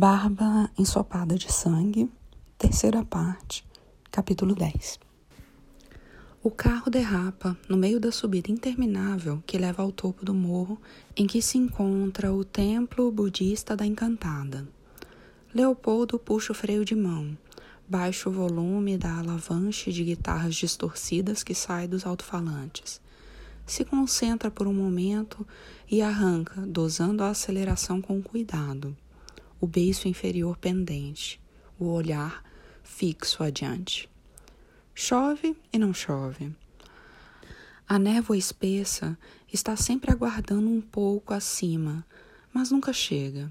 Barba ensopada de sangue, terceira parte, capítulo 10. O carro derrapa no meio da subida interminável que leva ao topo do morro em que se encontra o templo budista da Encantada. Leopoldo puxa o freio de mão, baixa o volume da alavanche de guitarras distorcidas que sai dos alto-falantes. Se concentra por um momento e arranca, dosando a aceleração com cuidado o beiço inferior pendente, o olhar fixo adiante. Chove e não chove. A névoa espessa está sempre aguardando um pouco acima, mas nunca chega.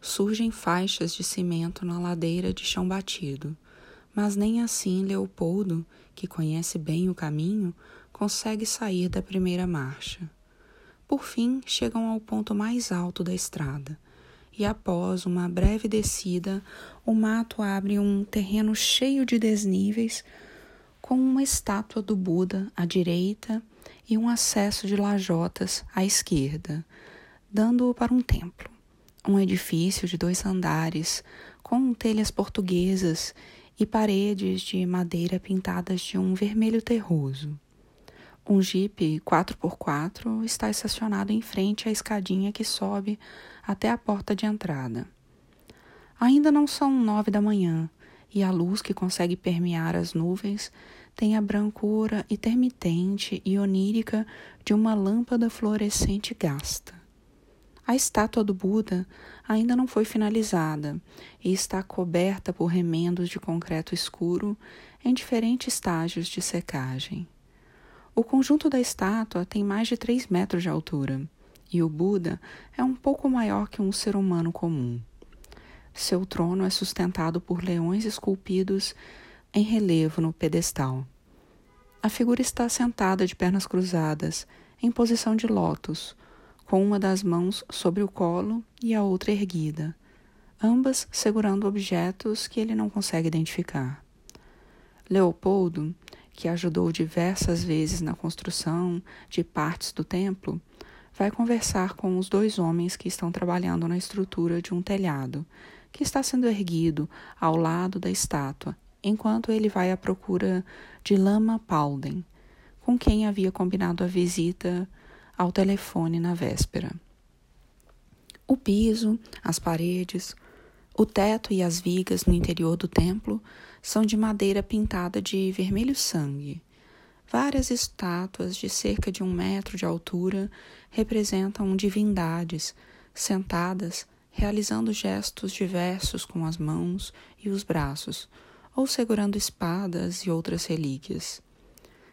Surgem faixas de cimento na ladeira de chão batido, mas nem assim Leopoldo, que conhece bem o caminho, consegue sair da primeira marcha. Por fim, chegam ao ponto mais alto da estrada e após uma breve descida, o mato abre um terreno cheio de desníveis, com uma estátua do Buda à direita e um acesso de lajotas à esquerda, dando para um templo. Um edifício de dois andares, com telhas portuguesas e paredes de madeira pintadas de um vermelho terroso. Um Jeep 4x4 está estacionado em frente à escadinha que sobe até a porta de entrada. Ainda não são nove da manhã e a luz que consegue permear as nuvens tem a brancura intermitente e onírica de uma lâmpada fluorescente gasta. A estátua do Buda ainda não foi finalizada e está coberta por remendos de concreto escuro em diferentes estágios de secagem. O conjunto da estátua tem mais de 3 metros de altura e o Buda é um pouco maior que um ser humano comum. Seu trono é sustentado por leões esculpidos em relevo no pedestal. A figura está sentada de pernas cruzadas, em posição de lótus, com uma das mãos sobre o colo e a outra erguida, ambas segurando objetos que ele não consegue identificar. Leopoldo que ajudou diversas vezes na construção de partes do templo, vai conversar com os dois homens que estão trabalhando na estrutura de um telhado, que está sendo erguido ao lado da estátua, enquanto ele vai à procura de Lama Paulden, com quem havia combinado a visita ao telefone na véspera. O piso, as paredes, o teto e as vigas no interior do templo são de madeira pintada de vermelho sangue. Várias estátuas de cerca de um metro de altura representam divindades sentadas, realizando gestos diversos com as mãos e os braços, ou segurando espadas e outras relíquias.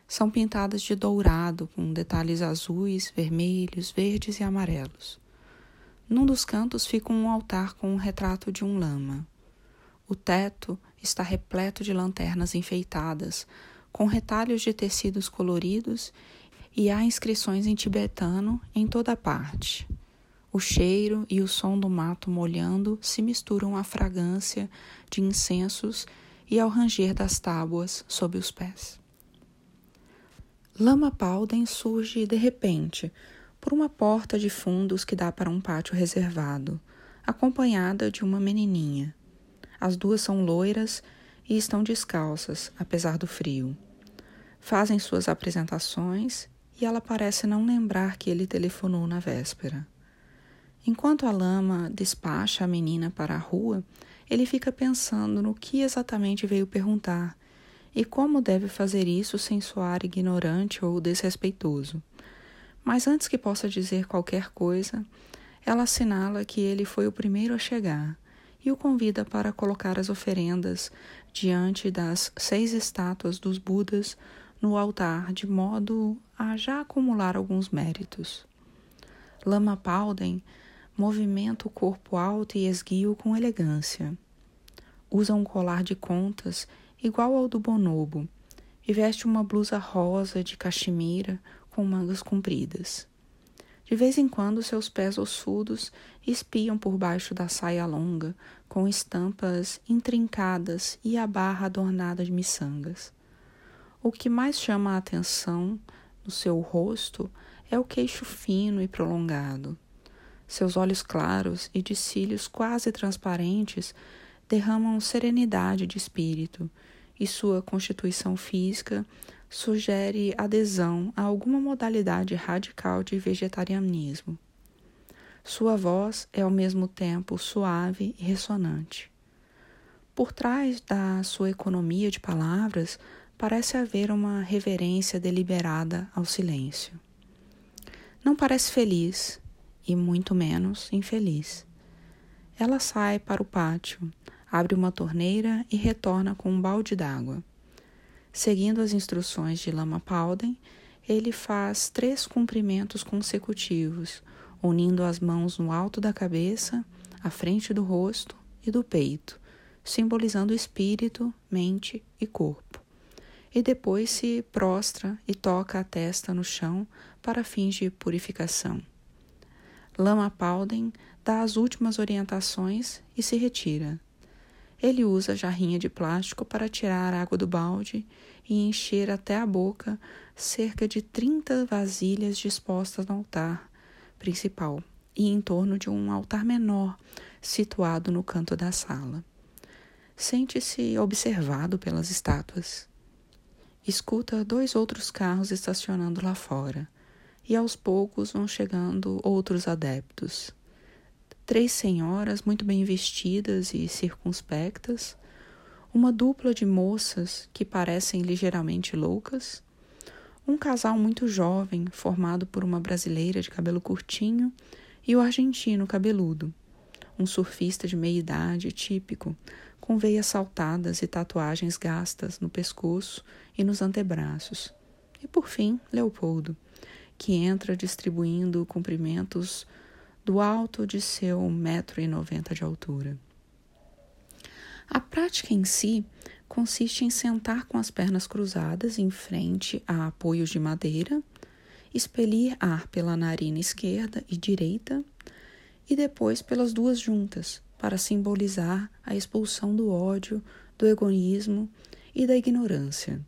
São pintadas de dourado, com detalhes azuis, vermelhos, verdes e amarelos. Num dos cantos fica um altar com um retrato de um lama. O teto está repleto de lanternas enfeitadas, com retalhos de tecidos coloridos e há inscrições em tibetano em toda parte. O cheiro e o som do mato molhando se misturam à fragrância de incensos e ao ranger das tábuas sob os pés. Lama Pauden surge de repente, por uma porta de fundos que dá para um pátio reservado, acompanhada de uma menininha. As duas são loiras e estão descalças, apesar do frio. Fazem suas apresentações e ela parece não lembrar que ele telefonou na véspera. Enquanto a lama despacha a menina para a rua, ele fica pensando no que exatamente veio perguntar e como deve fazer isso sem soar ignorante ou desrespeitoso. Mas antes que possa dizer qualquer coisa, ela assinala que ele foi o primeiro a chegar e o convida para colocar as oferendas diante das seis estátuas dos Budas no altar, de modo a já acumular alguns méritos. Lama Pauden movimenta o corpo alto e esguio com elegância. Usa um colar de contas igual ao do bonobo e veste uma blusa rosa de caxemira com mangas compridas. De vez em quando, seus pés ossudos espiam por baixo da saia longa, com estampas intrincadas e a barra adornada de miçangas. O que mais chama a atenção no seu rosto é o queixo fino e prolongado. Seus olhos claros e de cílios quase transparentes derramam serenidade de espírito, e sua constituição física sugere adesão a alguma modalidade radical de vegetarianismo. Sua voz é ao mesmo tempo suave e ressonante. Por trás da sua economia de palavras parece haver uma reverência deliberada ao silêncio. Não parece feliz e muito menos infeliz. Ela sai para o pátio, abre uma torneira e retorna com um balde d'água. Seguindo as instruções de Lama Pauden, ele faz três cumprimentos consecutivos, unindo as mãos no alto da cabeça, à frente do rosto e do peito, simbolizando espírito, mente e corpo. E depois se prostra e toca a testa no chão para fins de purificação. Lama Pauden dá as últimas orientações e se retira, ele usa a jarrinha de plástico para tirar a água do balde e encher até a boca cerca de 30 vasilhas dispostas no altar principal e em torno de um altar menor situado no canto da sala. Sente-se observado pelas estátuas. Escuta dois outros carros estacionando lá fora, e aos poucos vão chegando outros adeptos. Três senhoras muito bem vestidas e circunspectas, uma dupla de moças que parecem ligeiramente loucas, um casal muito jovem formado por uma brasileira de cabelo curtinho e o argentino cabeludo, um surfista de meia idade típico, com veias saltadas e tatuagens gastas no pescoço e nos antebraços. E por fim, Leopoldo, que entra distribuindo cumprimentos do alto de seu metro e noventa de altura. A prática em si consiste em sentar com as pernas cruzadas em frente a apoios de madeira, expelir ar pela narina esquerda e direita e depois pelas duas juntas, para simbolizar a expulsão do ódio, do egoísmo e da ignorância.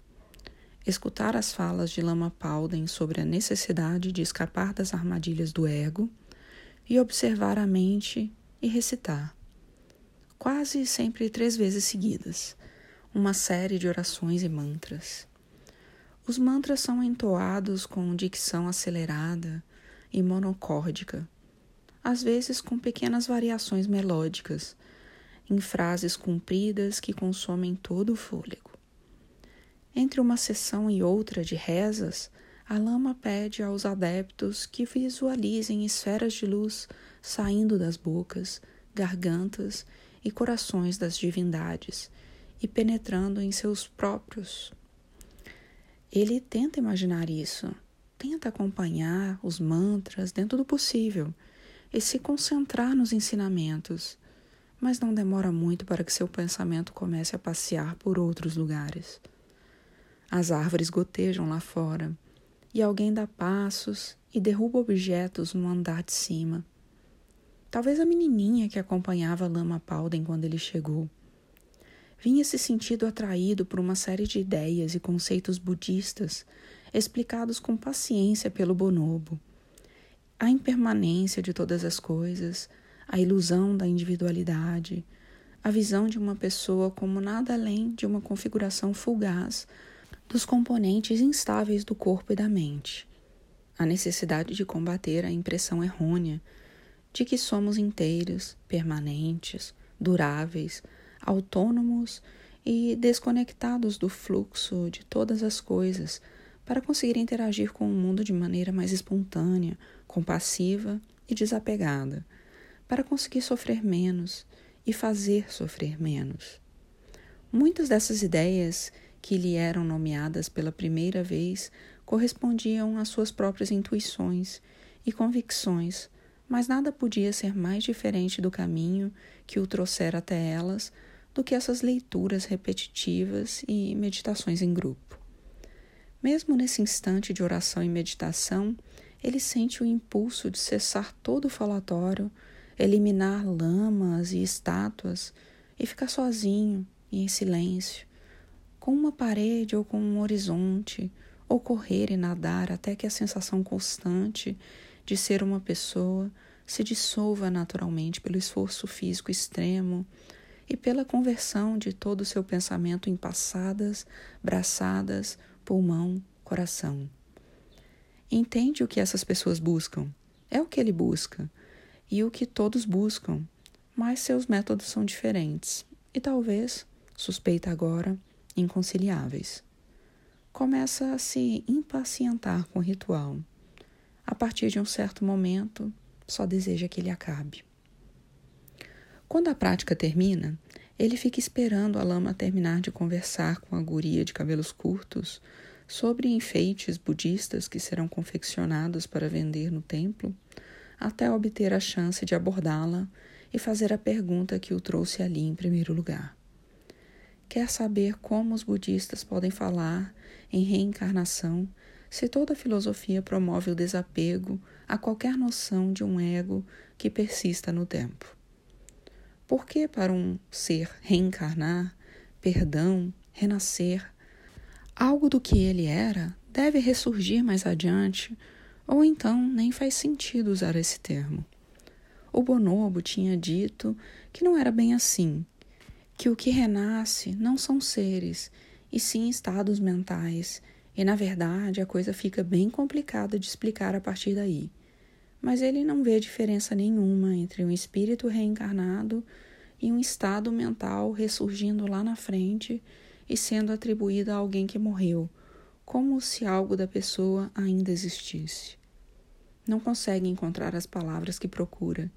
Escutar as falas de Lama Pauden sobre a necessidade de escapar das armadilhas do ego e observar a mente e recitar, quase sempre três vezes seguidas, uma série de orações e mantras. Os mantras são entoados com dicção acelerada e monocórdica, às vezes com pequenas variações melódicas, em frases compridas que consomem todo o fôlego. Entre uma sessão e outra de rezas, a lama pede aos adeptos que visualizem esferas de luz saindo das bocas, gargantas e corações das divindades e penetrando em seus próprios. Ele tenta imaginar isso, tenta acompanhar os mantras dentro do possível e se concentrar nos ensinamentos, mas não demora muito para que seu pensamento comece a passear por outros lugares. As árvores gotejam lá fora e alguém dá passos e derruba objetos no andar de cima. Talvez a menininha que acompanhava Lama Pauden quando ele chegou. Vinha se sentindo atraído por uma série de ideias e conceitos budistas explicados com paciência pelo bonobo. A impermanência de todas as coisas, a ilusão da individualidade, a visão de uma pessoa como nada além de uma configuração fugaz dos componentes instáveis do corpo e da mente, a necessidade de combater a impressão errônea de que somos inteiros, permanentes, duráveis, autônomos e desconectados do fluxo de todas as coisas para conseguir interagir com o mundo de maneira mais espontânea, compassiva e desapegada, para conseguir sofrer menos e fazer sofrer menos. Muitas dessas ideias que lhe eram nomeadas pela primeira vez correspondiam às suas próprias intuições e convicções, mas nada podia ser mais diferente do caminho que o trouxera até elas do que essas leituras repetitivas e meditações em grupo. Mesmo nesse instante de oração e meditação, ele sente o impulso de cessar todo o falatório, eliminar lamas e estátuas e ficar sozinho e em silêncio, com uma parede ou com um horizonte, ou correr e nadar até que a sensação constante de ser uma pessoa se dissolva naturalmente pelo esforço físico extremo e pela conversão de todo o seu pensamento em passadas, braçadas, pulmão, coração. Entende o que essas pessoas buscam? É o que ele busca e o que todos buscam, mas seus métodos são diferentes e talvez, suspeita agora, inconciliáveis. Começa a se impacientar com o ritual. A partir de um certo momento, só deseja que ele acabe. Quando a prática termina, ele fica esperando a lama terminar de conversar com a guria de cabelos curtos sobre enfeites budistas que serão confeccionados para vender no templo, até obter a chance de abordá-la e fazer a pergunta que o trouxe ali em primeiro lugar. Quer saber como os budistas podem falar em reencarnação se toda filosofia promove o desapego a qualquer noção de um ego que persista no tempo. Por que para um ser reencarnar, perdão, renascer, algo do que ele era deve ressurgir mais adiante, ou então nem faz sentido usar esse termo? O bonobo tinha dito que não era bem assim, que o que renasce não são seres, e sim estados mentais, e na verdade a coisa fica bem complicada de explicar a partir daí mas ele não vê diferença nenhuma entre um espírito reencarnado e um estado mental ressurgindo lá na frente e sendo atribuído a alguém que morreu, como se algo da pessoa ainda existisse. Não consegue encontrar as palavras que procura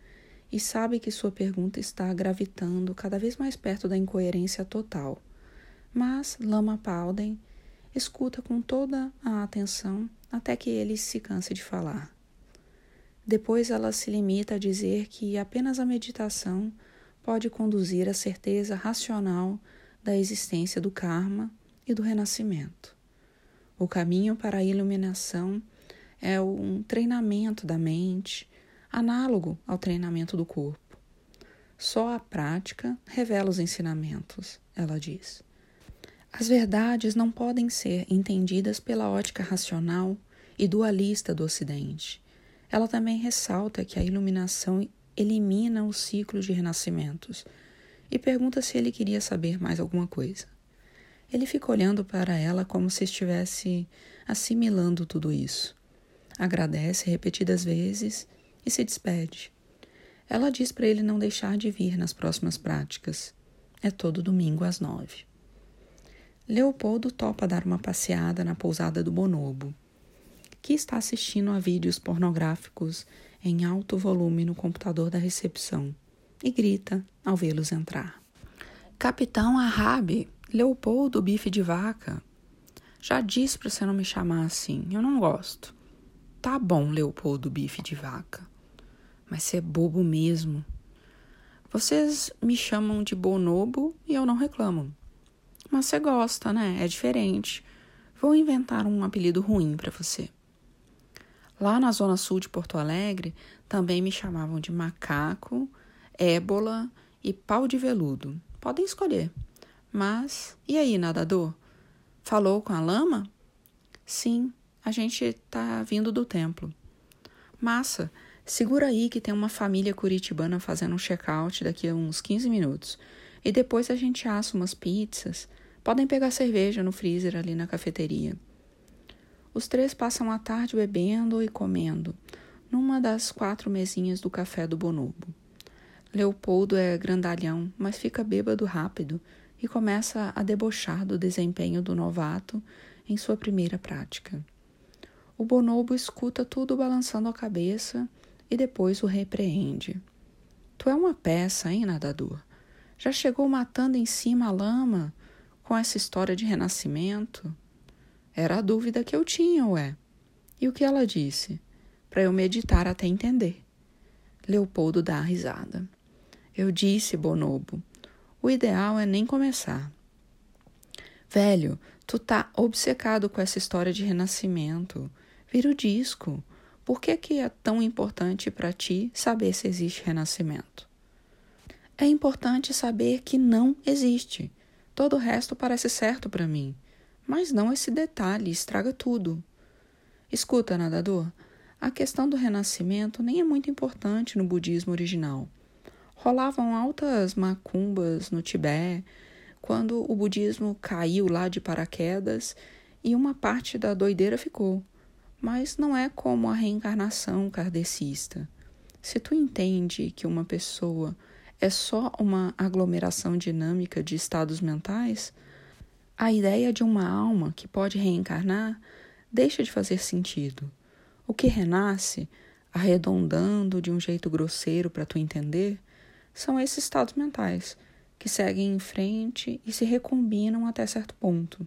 e sabe que sua pergunta está gravitando cada vez mais perto da incoerência total. Mas Lama Pauden escuta com toda a atenção até que ele se canse de falar. Depois ela se limita a dizer que apenas a meditação pode conduzir à certeza racional da existência do karma e do renascimento. O caminho para a iluminação é um treinamento da mente, análogo ao treinamento do corpo. Só a prática revela os ensinamentos, ela diz. As verdades não podem ser entendidas pela ótica racional e dualista do Ocidente ela também ressalta que a iluminação elimina o ciclo de renascimentos e pergunta se ele queria saber mais alguma coisa. Ele fica olhando para ela como se estivesse assimilando tudo isso. Agradece repetidas vezes e se despede. Ela diz para ele não deixar de vir nas próximas práticas. É todo domingo às nove. Leopoldo topa dar uma passeada na pousada do Bonobo que está assistindo a vídeos pornográficos em alto volume no computador da recepção e grita ao vê-los entrar. Capitão Arabe, Leopoldo Bife de Vaca. Já disse para você não me chamar assim, eu não gosto. Tá bom, Leopoldo Bife de Vaca, mas você é bobo mesmo. Vocês me chamam de bonobo e eu não reclamo. Mas você gosta, né? É diferente. Vou inventar um apelido ruim para você. Lá na zona sul de Porto Alegre, também me chamavam de macaco, ébola e pau de veludo. Podem escolher. Mas, e aí, nadador? Falou com a lama? Sim, a gente tá vindo do templo. Massa, segura aí que tem uma família curitibana fazendo um check-out daqui a uns 15 minutos. E depois a gente assa umas pizzas. Podem pegar cerveja no freezer ali na cafeteria. Os três passam a tarde bebendo e comendo, numa das quatro mesinhas do café do Bonobo. Leopoldo é grandalhão, mas fica bêbado rápido e começa a debochar do desempenho do novato em sua primeira prática. O Bonobo escuta tudo balançando a cabeça e depois o repreende. Tu é uma peça, hein, nadador? Já chegou matando em cima a lama com essa história de renascimento? Era a dúvida que eu tinha, ué. E o que ela disse? Para eu meditar até entender. Leopoldo dá a risada. Eu disse, Bonobo, o ideal é nem começar. Velho, tu tá obcecado com essa história de renascimento. Vira o disco. Por que, que é tão importante para ti saber se existe renascimento? É importante saber que não existe. Todo o resto parece certo para mim. Mas não esse detalhe, estraga tudo. Escuta, nadador, A questão do renascimento nem é muito importante no budismo original. Rolavam altas macumbas no Tibete quando o budismo caiu lá de paraquedas e uma parte da doideira ficou. Mas não é como a reencarnação kardecista. Se tu entende que uma pessoa é só uma aglomeração dinâmica de estados mentais, a ideia de uma alma que pode reencarnar deixa de fazer sentido. O que renasce, arredondando de um jeito grosseiro para tu entender, são esses estados mentais que seguem em frente e se recombinam até certo ponto.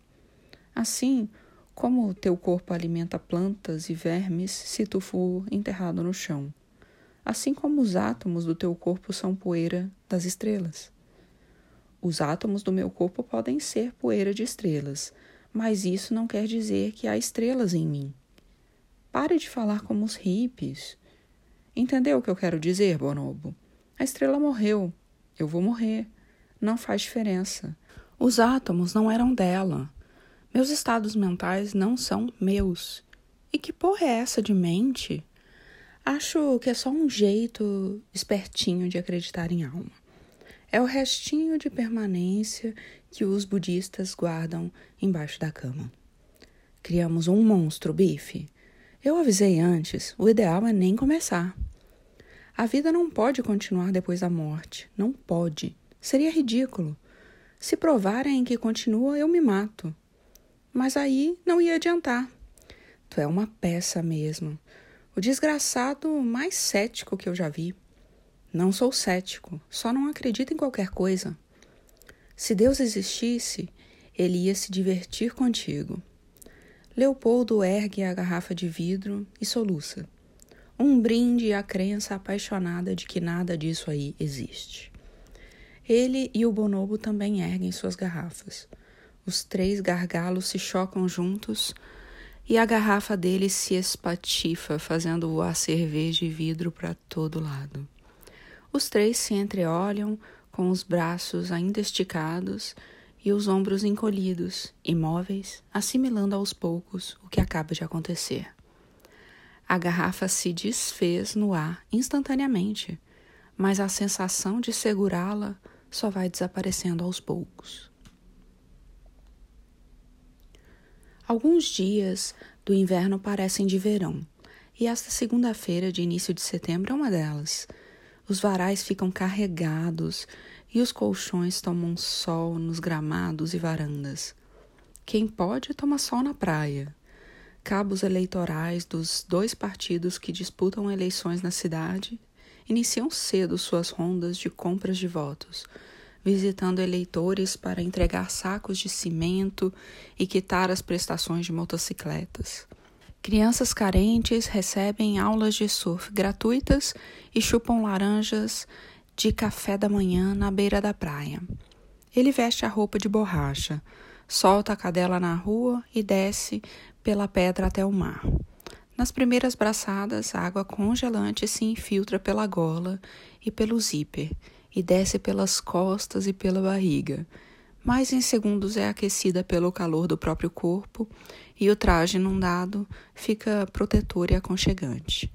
Assim, como teu corpo alimenta plantas e vermes se tu for enterrado no chão, assim como os átomos do teu corpo são poeira das estrelas. Os átomos do meu corpo podem ser poeira de estrelas, mas isso não quer dizer que há estrelas em mim. Pare de falar como os hippies. Entendeu o que eu quero dizer, Bonobo? A estrela morreu. Eu vou morrer. Não faz diferença. Os átomos não eram dela. Meus estados mentais não são meus. E que porra é essa de mente? Acho que é só um jeito espertinho de acreditar em alma. É o restinho de permanência que os budistas guardam embaixo da cama. Criamos um monstro, bife. Eu avisei antes, o ideal é nem começar. A vida não pode continuar depois da morte. Não pode. Seria ridículo. Se provarem que continua, eu me mato. Mas aí não ia adiantar. Tu é uma peça mesmo. O desgraçado mais cético que eu já vi. Não sou cético, só não acredito em qualquer coisa. Se Deus existisse, ele ia se divertir contigo. Leopoldo ergue a garrafa de vidro e soluça. Um brinde à crença apaixonada de que nada disso aí existe. Ele e o bonobo também erguem suas garrafas. Os três gargalos se chocam juntos e a garrafa dele se espatifa, fazendo voar cerveja e vidro para todo lado. Os três se entreolham com os braços ainda esticados e os ombros encolhidos, imóveis, assimilando aos poucos o que acaba de acontecer. A garrafa se desfez no ar instantaneamente, mas a sensação de segurá-la só vai desaparecendo aos poucos. Alguns dias do inverno parecem de verão, e esta segunda-feira de início de setembro é uma delas. Os varais ficam carregados e os colchões tomam sol nos gramados e varandas. Quem pode toma sol na praia. Cabos eleitorais dos dois partidos que disputam eleições na cidade iniciam cedo suas rondas de compras de votos, visitando eleitores para entregar sacos de cimento e quitar as prestações de motocicletas. Crianças carentes recebem aulas de surf gratuitas e chupam laranjas de café da manhã na beira da praia. Ele veste a roupa de borracha, solta a cadela na rua e desce pela pedra até o mar. Nas primeiras braçadas, a água congelante se infiltra pela gola e pelo zíper e desce pelas costas e pela barriga. Mais em segundos é aquecida pelo calor do próprio corpo e o traje inundado fica protetor e aconchegante.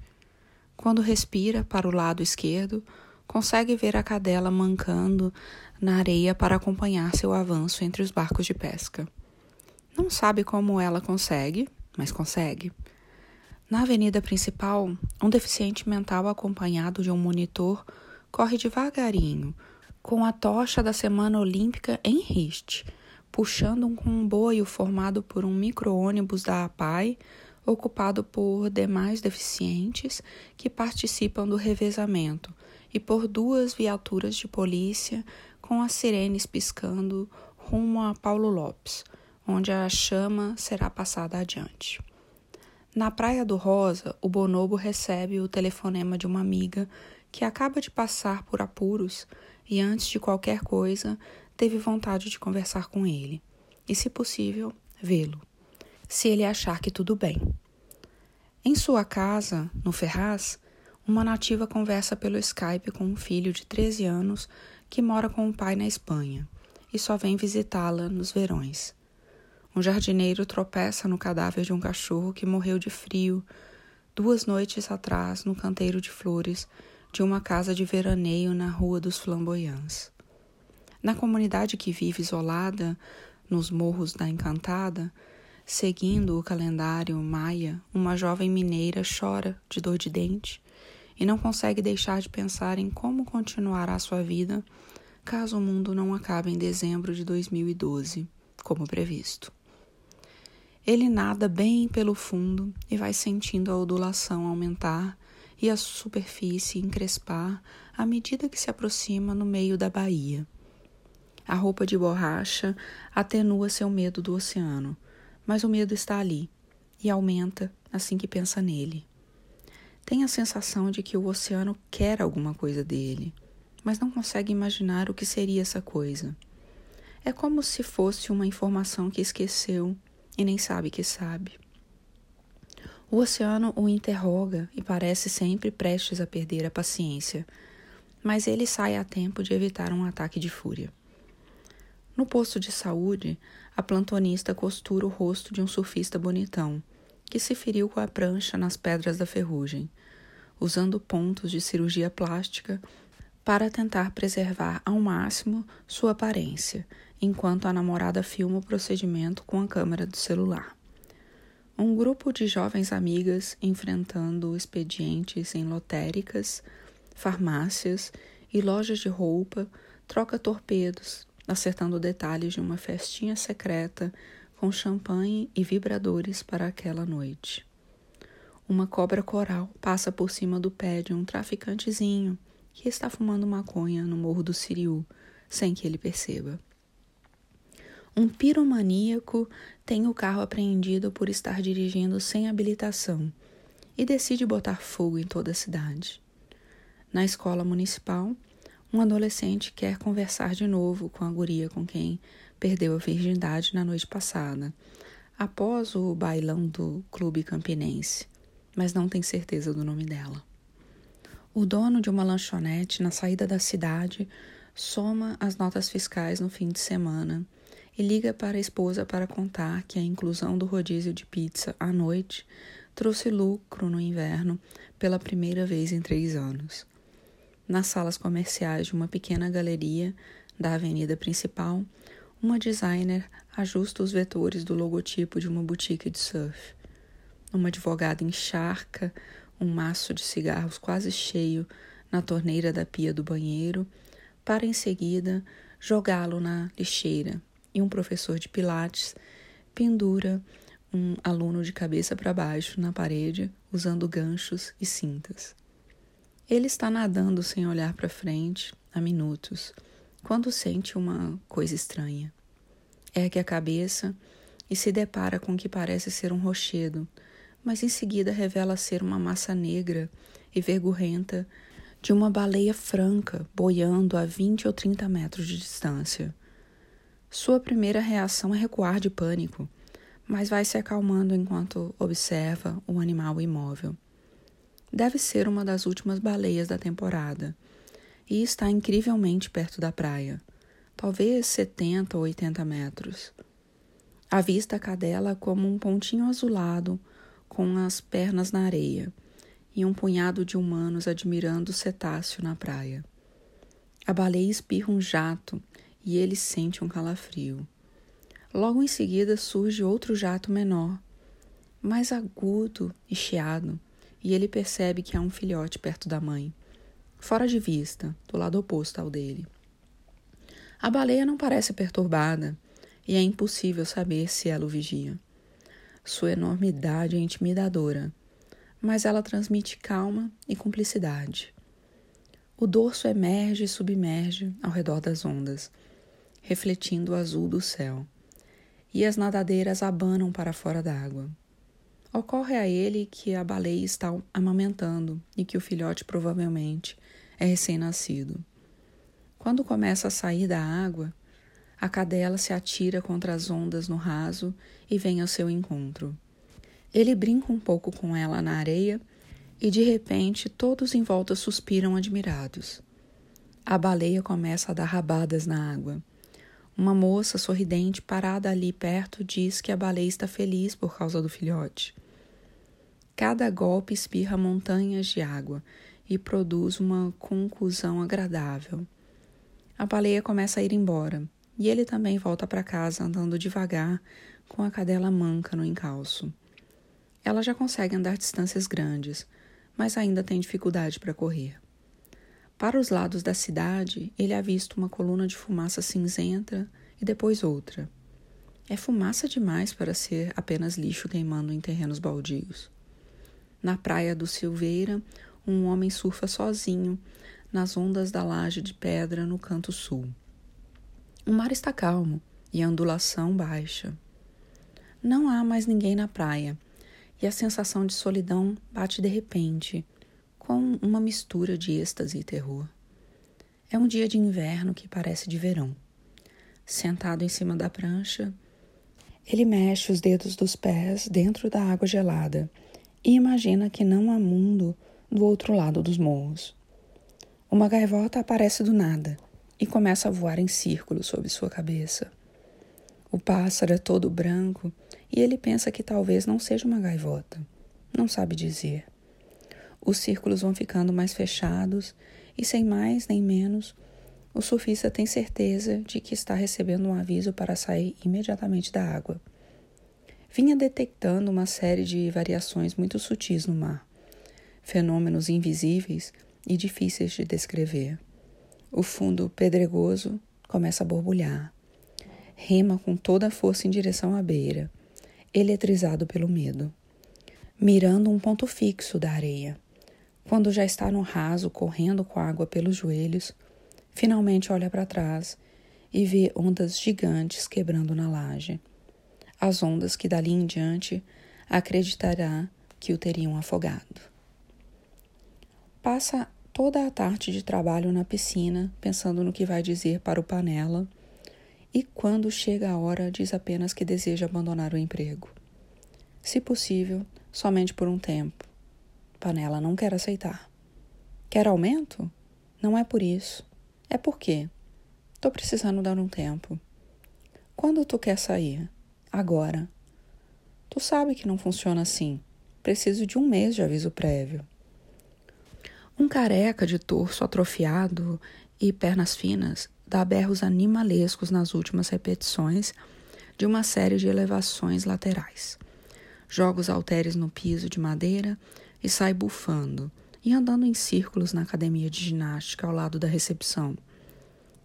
Quando respira para o lado esquerdo, consegue ver a cadela mancando na areia para acompanhar seu avanço entre os barcos de pesca. Não sabe como ela consegue, mas consegue. Na avenida principal, um deficiente mental acompanhado de um monitor corre devagarinho, com a tocha da Semana Olímpica em riste, puxando um comboio formado por um micro-ônibus da APAI, ocupado por demais deficientes que participam do revezamento, e por duas viaturas de polícia com as sirenes piscando rumo a Paulo Lopes, onde a chama será passada adiante. Na Praia do Rosa, o Bonobo recebe o telefonema de uma amiga que acaba de passar por apuros e, antes de qualquer coisa, teve vontade de conversar com ele e, se possível, vê-lo, se ele achar que tudo bem. Em sua casa, no Ferraz, uma nativa conversa pelo Skype com um filho de 13 anos que mora com o pai na Espanha e só vem visitá-la nos verões. Um jardineiro tropeça no cadáver de um cachorro que morreu de frio duas noites atrás no canteiro de flores de uma casa de veraneio na Rua dos Flamboyants. Na comunidade que vive isolada nos morros da Encantada, seguindo o calendário maia, uma jovem mineira chora de dor de dente e não consegue deixar de pensar em como continuará sua vida caso o mundo não acabe em dezembro de 2012, como previsto. Ele nada bem pelo fundo e vai sentindo a ondulação aumentar e a superfície encrespar à medida que se aproxima no meio da baía. A roupa de borracha atenua seu medo do oceano, mas o medo está ali e aumenta assim que pensa nele. Tem a sensação de que o oceano quer alguma coisa dele, mas não consegue imaginar o que seria essa coisa. É como se fosse uma informação que esqueceu e nem sabe que sabe. O oceano o interroga e parece sempre prestes a perder a paciência, mas ele sai a tempo de evitar um ataque de fúria. No posto de saúde, a plantonista costura o rosto de um surfista bonitão, que se feriu com a prancha nas pedras da ferrugem, usando pontos de cirurgia plástica para tentar preservar ao máximo sua aparência enquanto a namorada filma o procedimento com a câmera do celular. Um grupo de jovens amigas enfrentando expedientes em lotéricas, farmácias e lojas de roupa troca torpedos, acertando detalhes de uma festinha secreta com champanhe e vibradores para aquela noite. Uma cobra coral passa por cima do pé de um traficantezinho que está fumando maconha no Morro do Siriu, sem que ele perceba. Um piromaníaco tem o carro apreendido por estar dirigindo sem habilitação e decide botar fogo em toda a cidade. Na escola municipal, um adolescente quer conversar de novo com a guria com quem perdeu a virgindade na noite passada, após o bailão do clube campinense, mas não tem certeza do nome dela. O dono de uma lanchonete na saída da cidade soma as notas fiscais no fim de semana e liga para a esposa para contar que a inclusão do rodízio de pizza à noite trouxe lucro no inverno pela primeira vez em três anos. Nas salas comerciais de uma pequena galeria da avenida principal, uma designer ajusta os vetores do logotipo de uma boutique de surf. Uma advogada encharca um maço de cigarros quase cheio na torneira da pia do banheiro, para em seguida jogá-lo na lixeira e um professor de Pilates pendura um aluno de cabeça para baixo na parede usando ganchos e cintas. Ele está nadando sem olhar para frente há minutos, quando sente uma coisa estranha. Ergue a cabeça e se depara com o que parece ser um rochedo, mas em seguida revela ser uma massa negra e vergurrenta de uma baleia franca boiando a 20 ou 30 metros de distância. Sua primeira reação é recuar de pânico, mas vai se acalmando enquanto observa o animal imóvel. Deve ser uma das últimas baleias da temporada e está incrivelmente perto da praia, talvez 70 ou 80 metros. Avista a cadela como um pontinho azulado com as pernas na areia e um punhado de humanos admirando o cetáceo na praia. A baleia espirra um jato e ele sente um calafrio. Logo em seguida surge outro jato menor, mais agudo e chiado, e ele percebe que há um filhote perto da mãe, fora de vista, do lado oposto ao dele. A baleia não parece perturbada e é impossível saber se ela o vigia. Sua enormidade é intimidadora, mas ela transmite calma e cumplicidade. O dorso emerge e submerge ao redor das ondas, refletindo o azul do céu, e as nadadeiras abanam para fora d'água. Ocorre a ele que a baleia está amamentando e que o filhote provavelmente é recém-nascido. Quando começa a sair da água, a cadela se atira contra as ondas no raso e vem ao seu encontro. Ele brinca um pouco com ela na areia e de repente todos em volta suspiram admirados. A baleia começa a dar rabadas na água. Uma moça sorridente parada ali perto diz que a baleia está feliz por causa do filhote. Cada golpe espirra montanhas de água e produz uma conclusão agradável. A baleia começa a ir embora e ele também volta para casa andando devagar com a cadela manca no encalço. Ela já consegue andar distâncias grandes, mas ainda tem dificuldade para correr. Para os lados da cidade, ele avista uma coluna de fumaça cinzenta e depois outra. É fumaça demais para ser apenas lixo queimando em terrenos baldios. Na praia do Silveira, um homem surfa sozinho nas ondas da laje de pedra no canto sul. O mar está calmo e a ondulação baixa. Não há mais ninguém na praia e a sensação de solidão bate de repente, com uma mistura de êxtase e terror. É um dia de inverno que parece de verão. Sentado em cima da prancha, ele mexe os dedos dos pés dentro da água gelada e imagina que não há mundo do outro lado dos morros. Uma gaivota aparece do nada e começa a voar em círculos sobre sua cabeça. O pássaro é todo branco e ele pensa que talvez não seja uma gaivota. Não sabe dizer. Os círculos vão ficando mais fechados e, sem mais nem menos, o surfista tem certeza de que está recebendo um aviso para sair imediatamente da água. Vinha detectando uma série de variações muito sutis no mar, fenômenos invisíveis e difíceis de descrever. O fundo pedregoso começa a borbulhar. Rema com toda a força em direção à beira, eletrizado pelo medo. Mirando um ponto fixo da areia. Quando já está no raso, correndo com água pelos joelhos, finalmente olha para trás e vê ondas gigantes quebrando na laje. As ondas que dali em diante acreditará que o teriam afogado. Passa toda a tarde de trabalho na piscina, pensando no que vai dizer para o Panela, e quando chega a hora, diz apenas que deseja abandonar o emprego. Se possível, somente por um tempo. Panela não quer aceitar. Quer aumento? Não é por isso. É porque Tô precisando dar um tempo. Quando tu quer sair? Agora. Tu sabe que não funciona assim. Preciso de um mês de aviso prévio. Um careca de torso atrofiado e pernas finas dá berros animalescos nas últimas repetições de uma série de elevações laterais. Joga os halteres no piso de madeira e sai bufando e andando em círculos na academia de ginástica ao lado da recepção.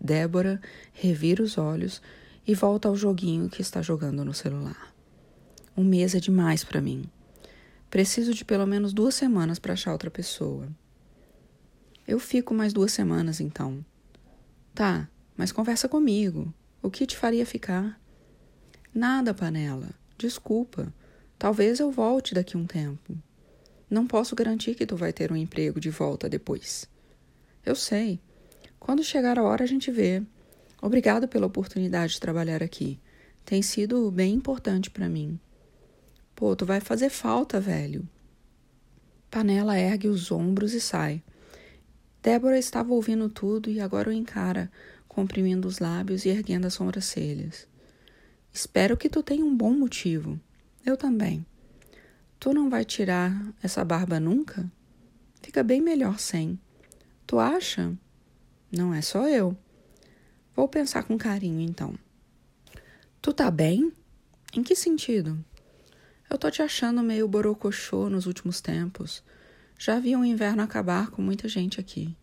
Débora revira os olhos e volta ao joguinho que está jogando no celular. Um mês é demais para mim. Preciso de pelo menos duas semanas para achar outra pessoa. Eu fico mais duas semanas então. Tá, mas conversa comigo. O que te faria ficar? Nada, panela. Desculpa. Talvez eu volte daqui um tempo. Não posso garantir que tu vai ter um emprego de volta depois. Eu sei. Quando chegar a hora a gente vê. Obrigado pela oportunidade de trabalhar aqui. Tem sido bem importante para mim. Pô, tu vai fazer falta, velho. Panela ergue os ombros e sai. Débora estava ouvindo tudo e agora o encara, comprimindo os lábios e erguendo as sobrancelhas. Espero que tu tenha um bom motivo. Eu também. Tu não vai tirar essa barba nunca? Fica bem melhor sem. Tu acha? Não é só eu. Vou pensar com carinho então. Tu tá bem? Em que sentido? Eu tô te achando meio borocochô nos últimos tempos. Já vi um inverno acabar com muita gente aqui.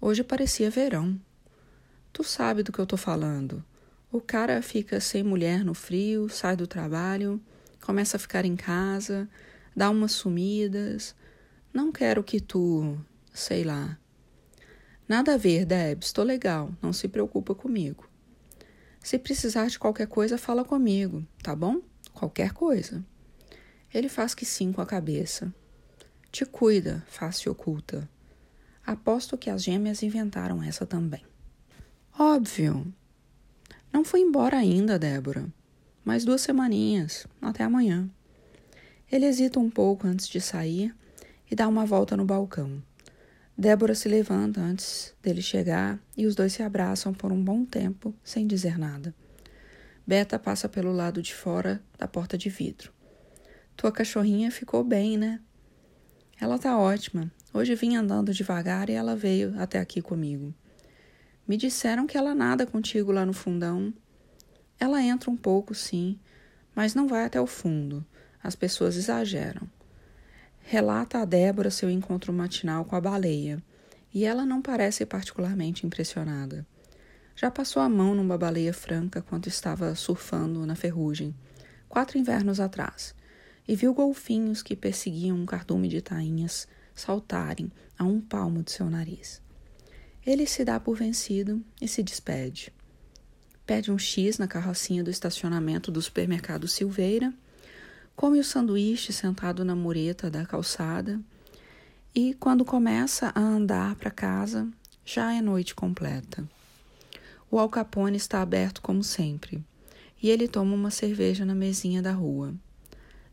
Hoje parecia verão. Tu sabe do que eu tô falando. O cara fica sem mulher no frio, sai do trabalho, começa a ficar em casa, dá umas sumidas. Não quero que tu, sei lá. Nada a ver, Debs, tô legal, não se preocupa comigo. Se precisar de qualquer coisa, fala comigo, tá bom? Qualquer coisa. Ele faz que sim com a cabeça. Te cuida, face oculta. Aposto que as gêmeas inventaram essa também. Óbvio. Não fui embora ainda, Débora. Mais duas semaninhas, até amanhã. Ele hesita um pouco antes de sair e dá uma volta no balcão. Débora se levanta antes dele chegar e os dois se abraçam por um bom tempo sem dizer nada. Beta passa pelo lado de fora da porta de vidro. Tua cachorrinha ficou bem, né? Ela tá ótima. Hoje vim andando devagar e ela veio até aqui comigo. Me disseram que ela nada contigo lá no fundão. Ela entra um pouco, sim, mas não vai até o fundo. As pessoas exageram. Relata a Débora seu encontro matinal com a baleia, e ela não parece particularmente impressionada. Já passou a mão numa baleia franca quando estava surfando na ferrugem, quatro invernos atrás, e viu golfinhos que perseguiam um cardume de tainhas saltarem a um palmo de seu nariz. Ele se dá por vencido e se despede. Pede um X na carrocinha do estacionamento do supermercado Silveira come o sanduíche sentado na mureta da calçada e, quando começa a andar para casa, já é noite completa. O Al Capone está aberto como sempre e ele toma uma cerveja na mesinha da rua.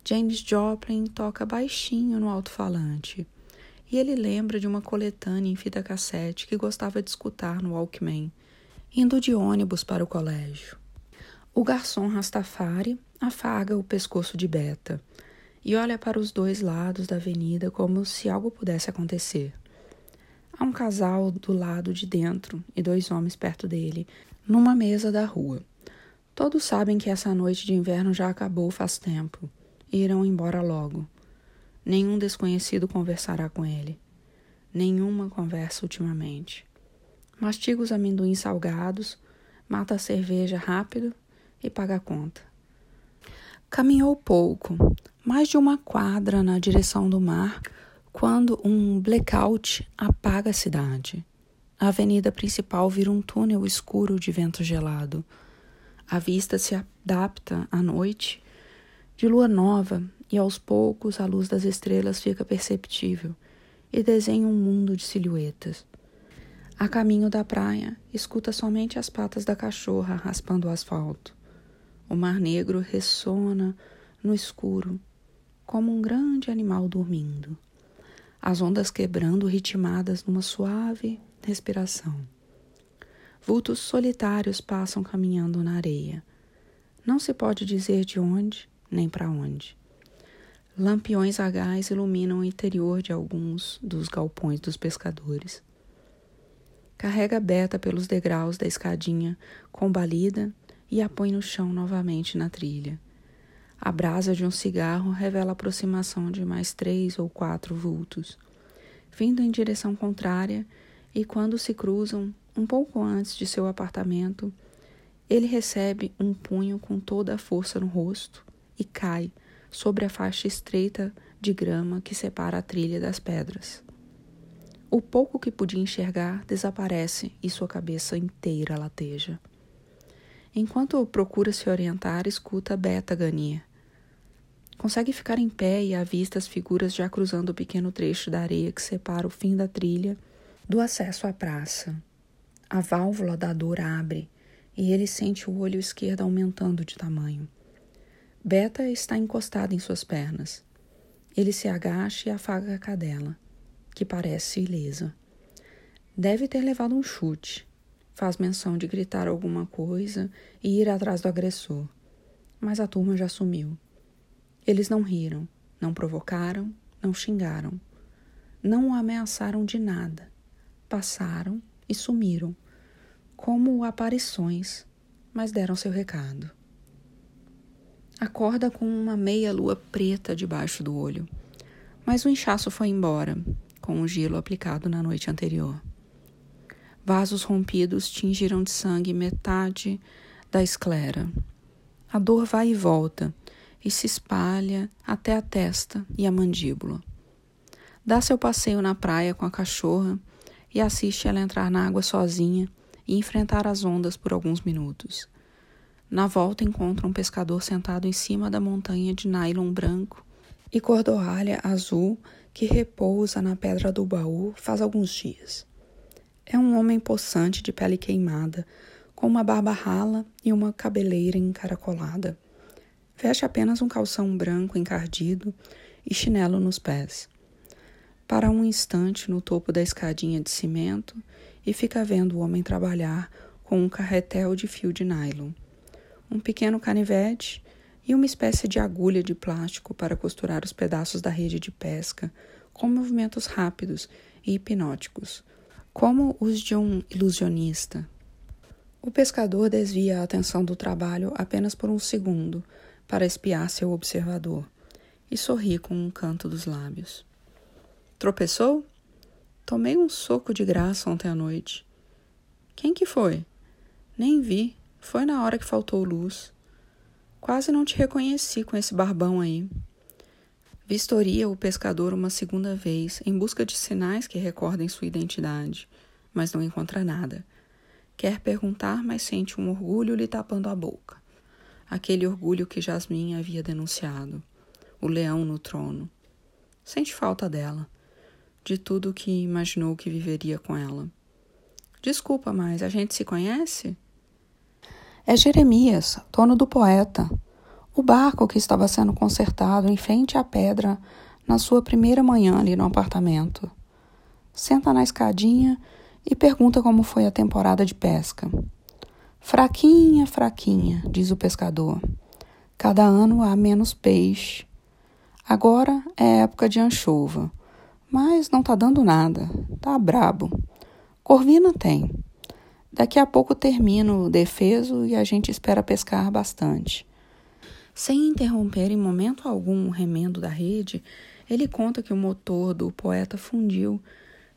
James Joplin toca baixinho no alto-falante e ele lembra de uma coletânea em fita cassete que gostava de escutar no Walkman, indo de ônibus para o colégio. O garçom Rastafari afaga o pescoço de Beta e olha para os dois lados da avenida como se algo pudesse acontecer. Há um casal do lado de dentro e dois homens perto dele, numa mesa da rua. Todos sabem que essa noite de inverno já acabou faz tempo e irão embora logo. Nenhum desconhecido conversará com ele. Nenhuma conversa ultimamente. Mastiga os amendoins salgados, mata a cerveja rápido e paga a conta. Caminhou pouco, mais de uma quadra na direção do mar, quando um blackout apaga a cidade. A avenida principal vira um túnel escuro de vento gelado. A vista se adapta à noite de lua nova e aos poucos a luz das estrelas fica perceptível e desenha um mundo de silhuetas. A caminho da praia, escuta somente as patas da cachorra raspando o asfalto. O mar negro ressona no escuro, como um grande animal dormindo, as ondas quebrando ritmadas numa suave respiração. Vultos solitários passam caminhando na areia. Não se pode dizer de onde nem para onde. Lampiões a gás iluminam o interior de alguns dos galpões dos pescadores. Carrega Beta pelos degraus da escadinha, combalida e a põe no chão novamente na trilha. A brasa de um cigarro revela a aproximação de mais três ou quatro vultos, vindo em direção contrária, e quando se cruzam, um pouco antes de seu apartamento, ele recebe um punho com toda a força no rosto e cai sobre a faixa estreita de grama que separa a trilha das pedras. O pouco que podia enxergar desaparece e sua cabeça inteira lateja. Enquanto procura se orientar, escuta Beta Gania. Consegue ficar em pé e avista as figuras já cruzando o pequeno trecho da areia que separa o fim da trilha do acesso à praça. A válvula da dor abre e ele sente o olho esquerdo aumentando de tamanho. Beta está encostada em suas pernas. Ele se agacha e afaga a cadela, que parece ilesa. Deve ter levado um chute faz menção de gritar alguma coisa e ir atrás do agressor. Mas a turma já sumiu. Eles não riram, não provocaram, não xingaram. Não o ameaçaram de nada. Passaram e sumiram, como aparições, mas deram seu recado. Acorda com uma meia-lua preta debaixo do olho, mas o inchaço foi embora, com o gelo aplicado na noite anterior. Vasos rompidos tingiram de sangue metade da esclera. A dor vai e volta e se espalha até a testa e a mandíbula. Dá seu passeio na praia com a cachorra e assiste ela entrar na água sozinha e enfrentar as ondas por alguns minutos. Na volta encontra um pescador sentado em cima da montanha de nylon branco e cordoalha azul que repousa na pedra do baú faz alguns dias. É um homem possante de pele queimada, com uma barba rala e uma cabeleira encaracolada. Veste apenas um calção branco encardido e chinelo nos pés. Para um instante no topo da escadinha de cimento e fica vendo o homem trabalhar com um carretel de fio de nylon. Um pequeno canivete e uma espécie de agulha de plástico para costurar os pedaços da rede de pesca com movimentos rápidos e hipnóticos, como os de um ilusionista. O pescador desvia a atenção do trabalho apenas por um segundo para espiar seu observador e sorri com um canto dos lábios. Tropeçou? Tomei um soco de graça ontem à noite. Quem que foi? Nem vi. Foi na hora que faltou luz. Quase não te reconheci com esse barbão aí. Vistoria o pescador uma segunda vez em busca de sinais que recordem sua identidade, mas não encontra nada. Quer perguntar, mas sente um orgulho lhe tapando a boca. Aquele orgulho que Jasmine havia denunciado. O leão no trono. Sente falta dela, de tudo o que imaginou que viveria com ela. Desculpa, mas a gente se conhece? É Jeremias, dono do poeta o barco que estava sendo consertado em frente à pedra na sua primeira manhã ali no apartamento. Senta na escadinha e pergunta como foi a temporada de pesca. Fraquinha, fraquinha, diz o pescador. Cada ano há menos peixe. Agora é época de anchova, mas não tá dando nada. Tá brabo. Corvina tem. Daqui a pouco termino o defeso e a gente espera pescar bastante. Sem interromper em momento algum o remendo da rede, ele conta que o motor do poeta fundiu